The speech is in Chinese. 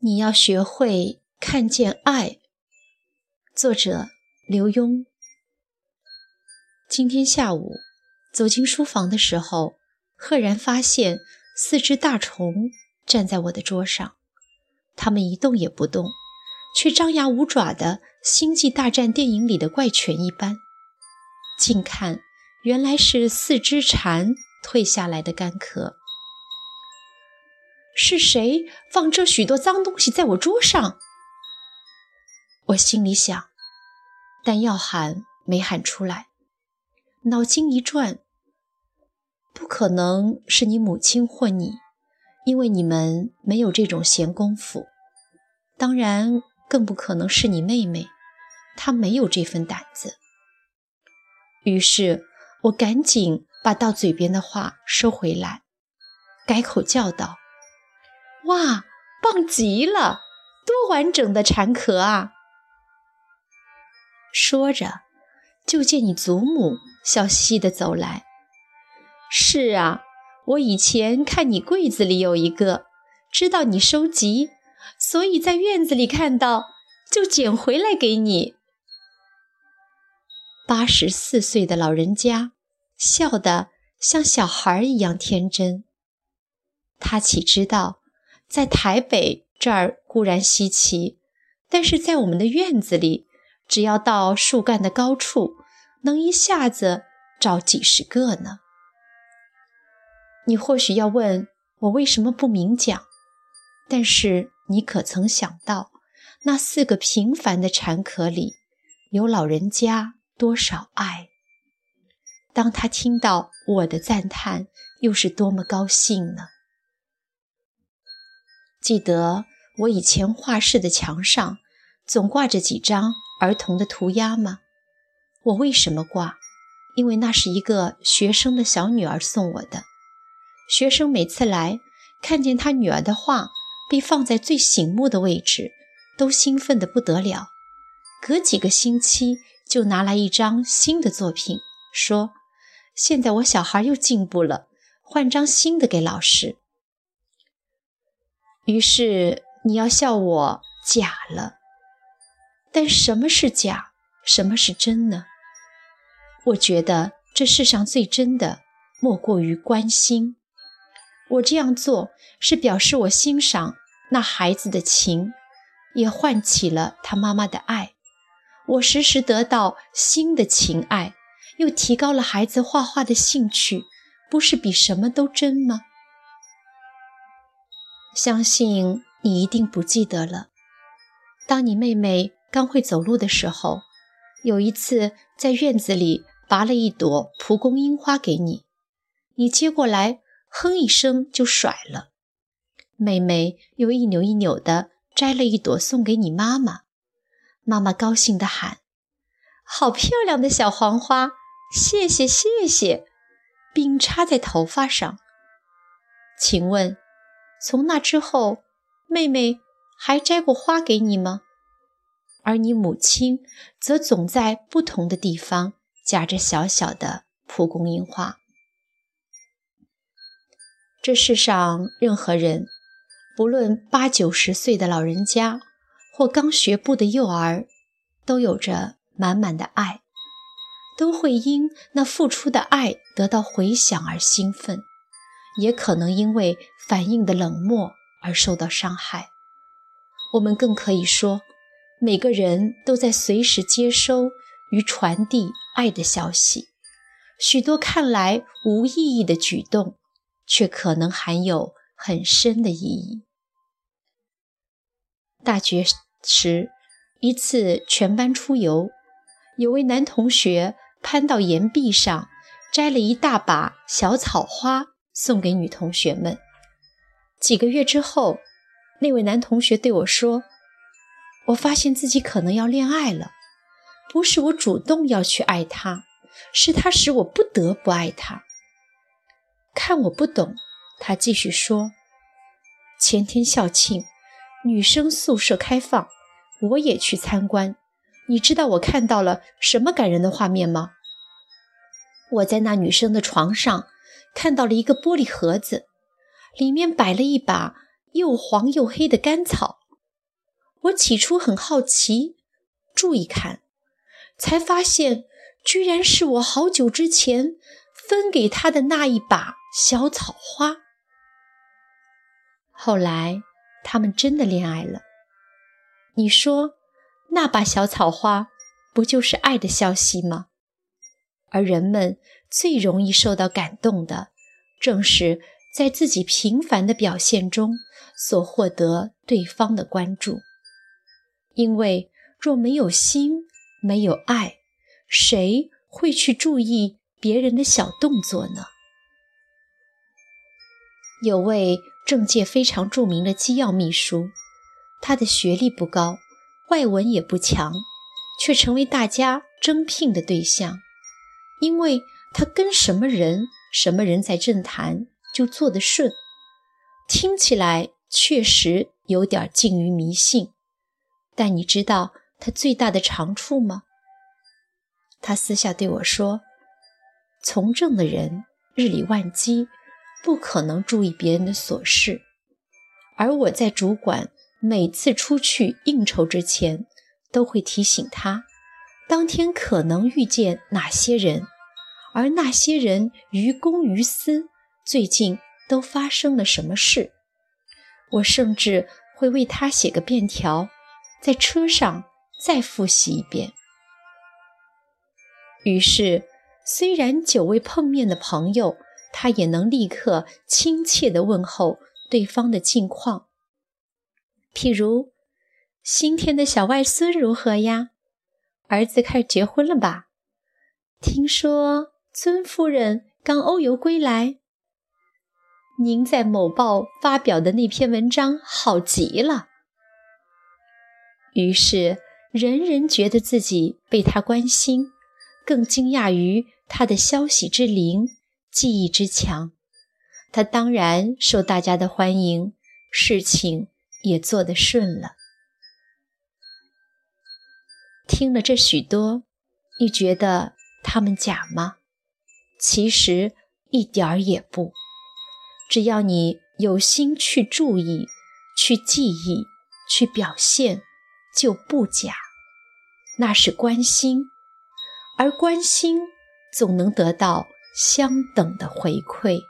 你要学会看见爱。作者：刘墉。今天下午走进书房的时候，赫然发现四只大虫站在我的桌上，它们一动也不动，却张牙舞爪的《星际大战》电影里的怪犬一般。近看，原来是四只蝉蜕下来的干壳。是谁放这许多脏东西在我桌上？我心里想，但要喊没喊出来。脑筋一转，不可能是你母亲或你，因为你们没有这种闲工夫。当然，更不可能是你妹妹，她没有这份胆子。于是我赶紧把到嘴边的话收回来，改口叫道。哇，棒极了！多完整的蝉壳啊！说着，就见你祖母笑嘻嘻的走来。是啊，我以前看你柜子里有一个，知道你收集，所以在院子里看到，就捡回来给你。八十四岁的老人家笑得像小孩一样天真。他岂知道？在台北这儿固然稀奇，但是在我们的院子里，只要到树干的高处，能一下子找几十个呢。你或许要问我为什么不明讲，但是你可曾想到，那四个平凡的蝉壳里，有老人家多少爱？当他听到我的赞叹，又是多么高兴呢？记得我以前画室的墙上总挂着几张儿童的涂鸦吗？我为什么挂？因为那是一个学生的小女儿送我的。学生每次来看见他女儿的画被放在最醒目的位置，都兴奋得不得了。隔几个星期就拿来一张新的作品，说：“现在我小孩又进步了，换张新的给老师。”于是你要笑我假了，但什么是假，什么是真呢？我觉得这世上最真的莫过于关心。我这样做是表示我欣赏那孩子的情，也唤起了他妈妈的爱。我时时得到新的情爱，又提高了孩子画画的兴趣，不是比什么都真吗？相信你一定不记得了。当你妹妹刚会走路的时候，有一次在院子里拔了一朵蒲公英花给你，你接过来，哼一声就甩了。妹妹又一扭一扭地摘了一朵送给你妈妈，妈妈高兴地喊：“好漂亮的小黄花，谢谢谢谢！”并插在头发上。请问？从那之后，妹妹还摘过花给你吗？而你母亲则总在不同的地方夹着小小的蒲公英花。这世上任何人，不论八九十岁的老人家，或刚学步的幼儿，都有着满满的爱，都会因那付出的爱得到回响而兴奋。也可能因为反应的冷漠而受到伤害。我们更可以说，每个人都在随时接收与传递爱的消息。许多看来无意义的举动，却可能含有很深的意义。大学时，一次全班出游，有位男同学攀到岩壁上，摘了一大把小草花。送给女同学们。几个月之后，那位男同学对我说：“我发现自己可能要恋爱了，不是我主动要去爱他，是他使我不得不爱他。”看我不懂，他继续说：“前天校庆，女生宿舍开放，我也去参观。你知道我看到了什么感人的画面吗？我在那女生的床上。”看到了一个玻璃盒子，里面摆了一把又黄又黑的干草，我起初很好奇，注意看，才发现居然是我好久之前分给他的那一把小草花。后来他们真的恋爱了。你说，那把小草花不就是爱的消息吗？而人们最容易受到感动的，正是在自己平凡的表现中所获得对方的关注。因为若没有心，没有爱，谁会去注意别人的小动作呢？有位政界非常著名的机要秘书。他的学历不高，外文也不强，却成为大家争聘的对象，因为他跟什么人，什么人在政坛就做得顺。听起来确实有点近于迷信，但你知道他最大的长处吗？他私下对我说：“从政的人日理万机，不可能注意别人的琐事，而我在主管。”每次出去应酬之前，都会提醒他，当天可能遇见哪些人，而那些人于公于私，最近都发生了什么事。我甚至会为他写个便条，在车上再复习一遍。于是，虽然久未碰面的朋友，他也能立刻亲切地问候对方的近况。譬如，新添的小外孙如何呀？儿子开始结婚了吧？听说尊夫人刚欧游归来。您在某报发表的那篇文章好极了。于是，人人觉得自己被他关心，更惊讶于他的消息之灵、记忆之强。他当然受大家的欢迎，事情。也做得顺了。听了这许多，你觉得他们假吗？其实一点儿也不。只要你有心去注意、去记忆、去表现，就不假。那是关心，而关心总能得到相等的回馈。